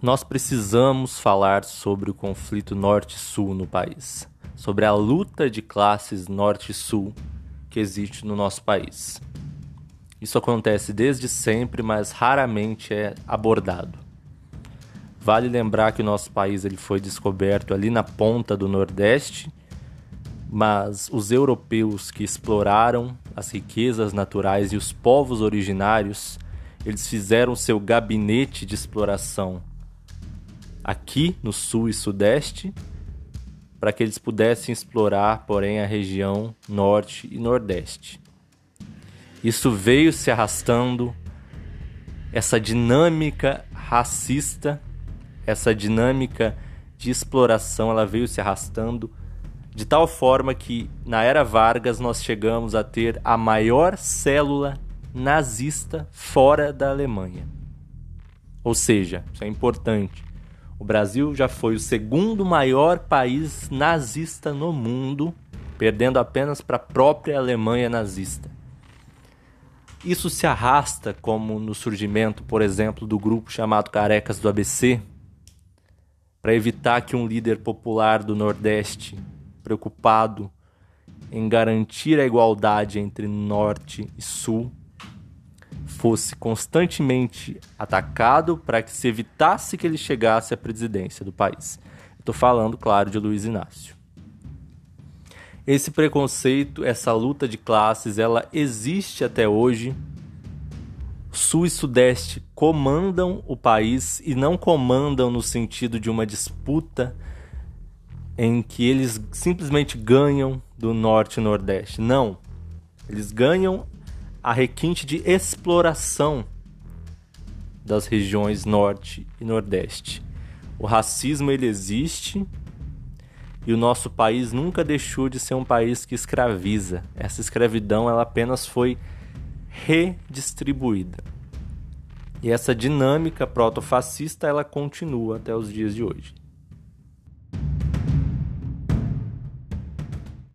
nós precisamos falar sobre o conflito norte-sul no país, sobre a luta de classes norte-sul que existe no nosso país. Isso acontece desde sempre, mas raramente é abordado. Vale lembrar que o nosso país ele foi descoberto ali na ponta do Nordeste, mas os europeus que exploraram as riquezas naturais e os povos originários, eles fizeram seu gabinete de exploração aqui no sul e sudeste, para que eles pudessem explorar, porém, a região norte e nordeste. Isso veio se arrastando, essa dinâmica racista, essa dinâmica de exploração, ela veio se arrastando de tal forma que na era Vargas nós chegamos a ter a maior célula nazista fora da Alemanha. Ou seja, isso é importante. O Brasil já foi o segundo maior país nazista no mundo, perdendo apenas para a própria Alemanha nazista. Isso se arrasta como no surgimento, por exemplo, do grupo chamado Carecas do ABC, para evitar que um líder popular do Nordeste, preocupado em garantir a igualdade entre Norte e Sul, fosse constantemente atacado para que se evitasse que ele chegasse à presidência do país. Estou falando, claro, de Luiz Inácio. Esse preconceito, essa luta de classes, ela existe até hoje. Sul e Sudeste comandam o país e não comandam no sentido de uma disputa em que eles simplesmente ganham do Norte e Nordeste. Não. Eles ganham a requinte de exploração das regiões norte e nordeste. O racismo ele existe e o nosso país nunca deixou de ser um país que escraviza. Essa escravidão ela apenas foi redistribuída. E essa dinâmica protofascista ela continua até os dias de hoje.